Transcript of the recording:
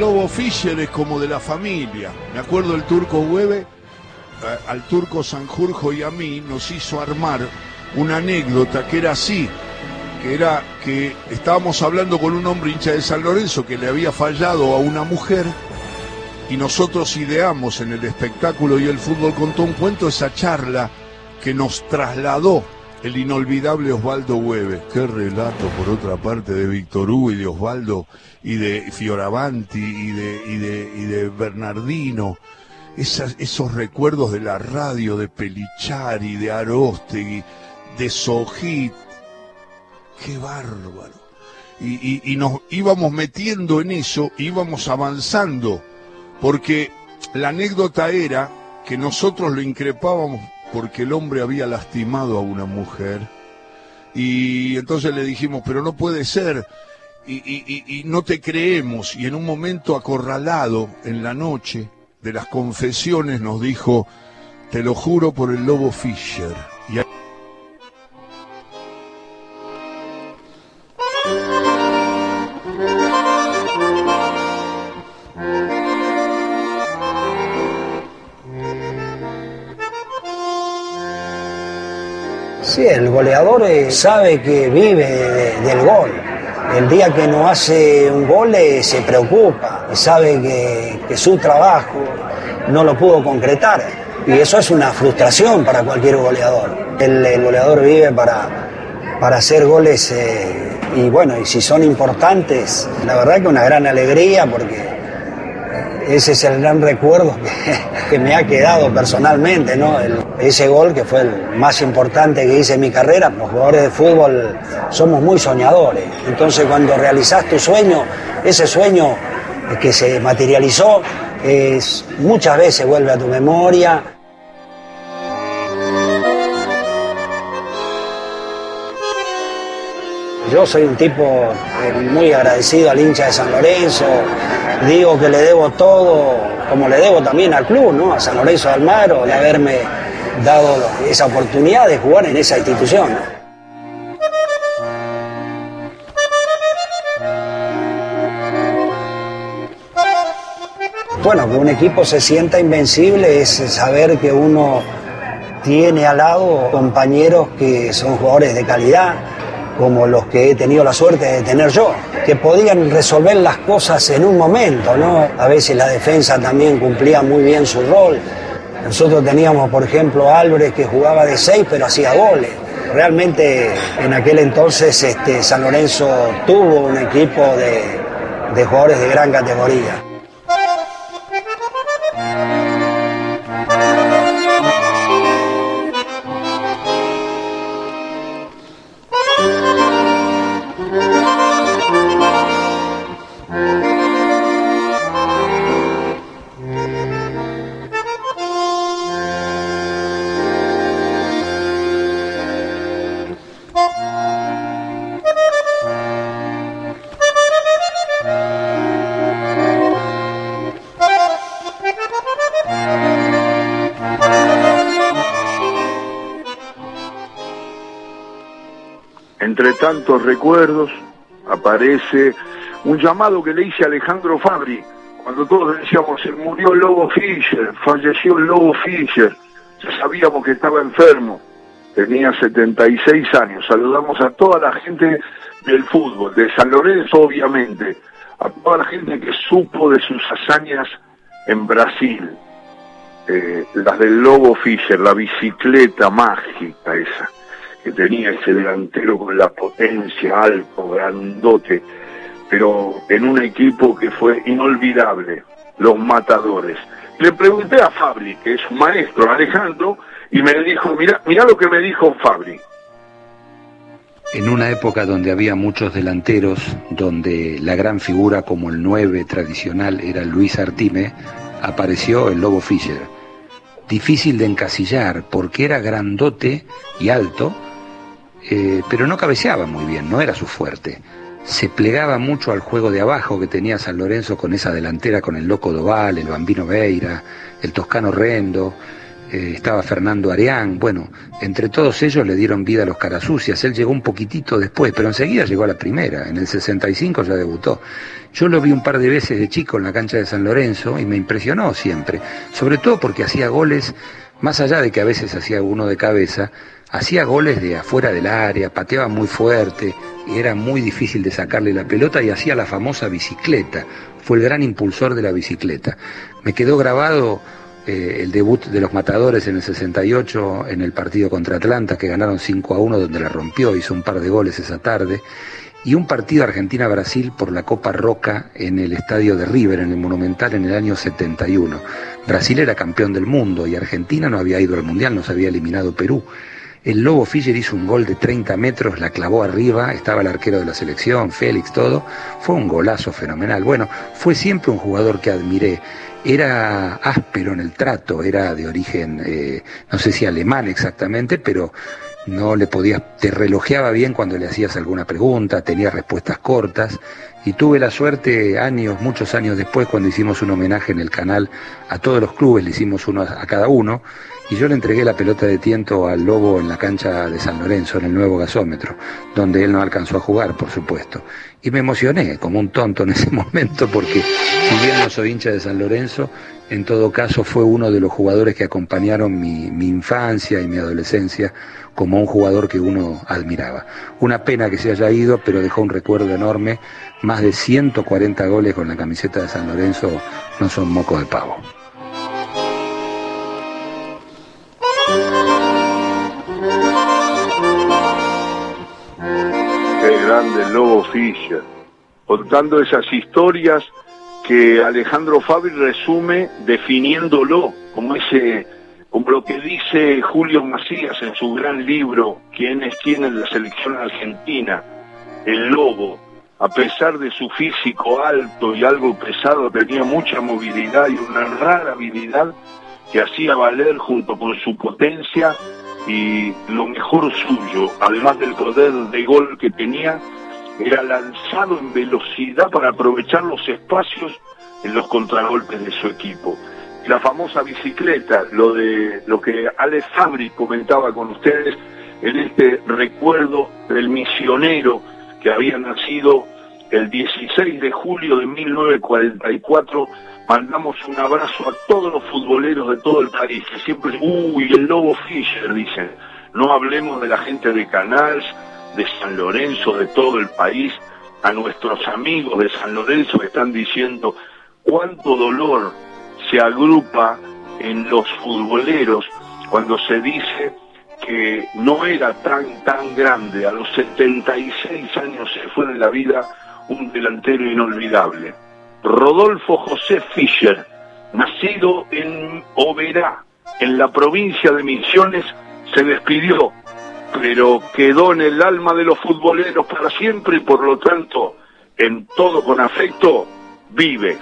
Lobo Fischer es como de la familia. Me acuerdo el turco Hueve, eh, al turco Sanjurjo y a mí nos hizo armar una anécdota que era así, que era que estábamos hablando con un hombre hincha de San Lorenzo que le había fallado a una mujer y nosotros ideamos en el espectáculo y el fútbol contó un cuento esa charla que nos trasladó el inolvidable Osvaldo Hueve. Qué relato, por otra parte, de Víctor Hugo y de Osvaldo y de Fioravanti y de, y de, y de Bernardino. Esos recuerdos de la radio, de Pelichari, de Arostegui, de Sojit. Qué bárbaro. Y, y nos íbamos metiendo en eso, íbamos avanzando, porque la anécdota era que nosotros lo increpábamos porque el hombre había lastimado a una mujer. Y entonces le dijimos, pero no puede ser, y, no te creemos. Y en un momento acorralado en la noche de las confesiones nos dijo, te lo juro por el lobo Fischer. Y Sí, el goleador eh, sabe que vive de- del gol. El día que no hace un gol eh, se preocupa, sabe que, su trabajo no lo pudo concretar. Y eso es una frustración para cualquier goleador. El, el goleador vive para, para hacer goles eh, y bueno, y si son importantes, la verdad que una gran alegría porque ese es el gran recuerdo que, me ha quedado personalmente, ¿no? Ese gol que fue el más importante que hice en mi carrera. Los jugadores de fútbol somos muy soñadores. Entonces cuando realizás tu sueño, ese sueño que se materializó, muchas veces vuelve a tu memoria. Yo soy un tipo eh, muy agradecido al hincha de San Lorenzo, digo que le debo todo, como le debo también al club, ¿no? a San Lorenzo de Almagro, de haberme dado esa oportunidad de jugar en esa institución. ¿no? Bueno, que un equipo se sienta invencible es saber que uno tiene al lado compañeros que son jugadores de calidad, como los que he tenido la suerte de tener yo, que podían resolver las cosas en un momento, ¿no? A veces la defensa también cumplía muy bien su rol. Nosotros teníamos, por ejemplo, Álvarez que jugaba de seis, pero hacía goles. Realmente en aquel entonces este, San Lorenzo tuvo un equipo de, de jugadores de gran categoría. Entre tantos recuerdos aparece un llamado que le hice Alejandro Fabri, cuando todos decíamos, se murió Lobo Fischer, falleció Lobo Fischer, ya sabíamos que estaba enfermo, tenía 76 años, saludamos a toda la gente del fútbol, de San Lorenzo obviamente, a toda la gente que supo de sus hazañas en Brasil, eh, las del Lobo Fischer, la bicicleta mágica esa que tenía ese delantero con la potencia, alto, grandote, pero en un equipo que fue inolvidable, los matadores. Le pregunté a Fabri, que es un maestro, Alejandro, y me dijo, mira, mira lo que me dijo Fabri. En una época donde había muchos delanteros, donde la gran figura como el 9 tradicional era Luis Artime, apareció el Lobo Fischer. Difícil de encasillar porque era grandote y alto, eh, pero no cabeceaba muy bien, no era su fuerte. Se plegaba mucho al juego de abajo que tenía San Lorenzo con esa delantera con el Loco Doval, el Bambino Veira, el Toscano Rendo, eh, estaba Fernando Areán, bueno, entre todos ellos le dieron vida a los Carasucias, él llegó un poquitito después, pero enseguida llegó a la primera, en el 65 ya debutó. Yo lo vi un par de veces de chico en la cancha de San Lorenzo y me impresionó siempre, sobre todo porque hacía goles, más allá de que a veces hacía uno de cabeza, hacía goles de afuera del área, pateaba muy fuerte y era muy difícil de sacarle la pelota y hacía la famosa bicicleta, fue el gran impulsor de la bicicleta. Me quedó grabado eh, el debut de los Matadores en el 68 en el partido contra Atlanta, que ganaron 5 a 1, donde la rompió, hizo un par de goles esa tarde, y un partido Argentina-Brasil por la Copa Roca en el estadio de River, en el Monumental, en el año 71. Brasil era campeón del mundo y Argentina no había ido al Mundial, nos había eliminado Perú. El Lobo Fischer hizo un gol de 30 metros, la clavó arriba, estaba el arquero de la selección, Félix, todo. Fue un golazo fenomenal. Bueno, fue siempre un jugador que admiré era áspero en el trato, era de origen, eh, no sé si alemán exactamente, pero no le podías, te relojeaba bien cuando le hacías alguna pregunta, tenía respuestas cortas, y tuve la suerte años, muchos años después, cuando hicimos un homenaje en el canal a todos los clubes, le hicimos uno a cada uno, y yo le entregué la pelota de tiento al Lobo en la cancha de San Lorenzo, en el nuevo gasómetro, donde él no alcanzó a jugar, por supuesto. Y me emocioné como un tonto en ese momento porque, si bien no soy hincha de San Lorenzo, en todo caso fue uno de los jugadores que acompañaron mi, infancia y mi adolescencia como un jugador que uno admiraba. Una pena que se haya ido, pero dejó un recuerdo enorme. Más de 140 goles con la camiseta de San Lorenzo no son moco de pavo. Grande Lobo Fischer, contando esas historias que Alejandro Fabri resume definiéndolo como ese como lo que dice Julio Macías en su gran libro Quienes tienen la selección argentina, el lobo, a pesar de su físico alto y algo pesado, tenía mucha movilidad y una rara habilidad que hacía valer junto con su potencia y lo mejor suyo, además del poder de gol que tenía, era lanzado en velocidad para aprovechar los espacios en los contragolpes de su equipo. La famosa bicicleta, lo de lo que Alex Fabri comentaba con ustedes en este recuerdo del misionero que había nacido el 16 de julio de 1944 mandamos un abrazo a todos los futboleros de todo el país, que siempre, uy, el Lobo Fischer, dicen, no hablemos de la gente de Canals, de San Lorenzo, de todo el país, a nuestros amigos de San Lorenzo que están diciendo cuánto dolor se agrupa en los futboleros cuando se dice que no era tan tan grande, a los 76 años se fue de la vida un delantero inolvidable. Rodolfo José Fischer, nacido en Oberá, en la provincia de Misiones, se despidió, pero quedó en el alma de los futboleros para siempre y por lo tanto, en todo con afecto, vive.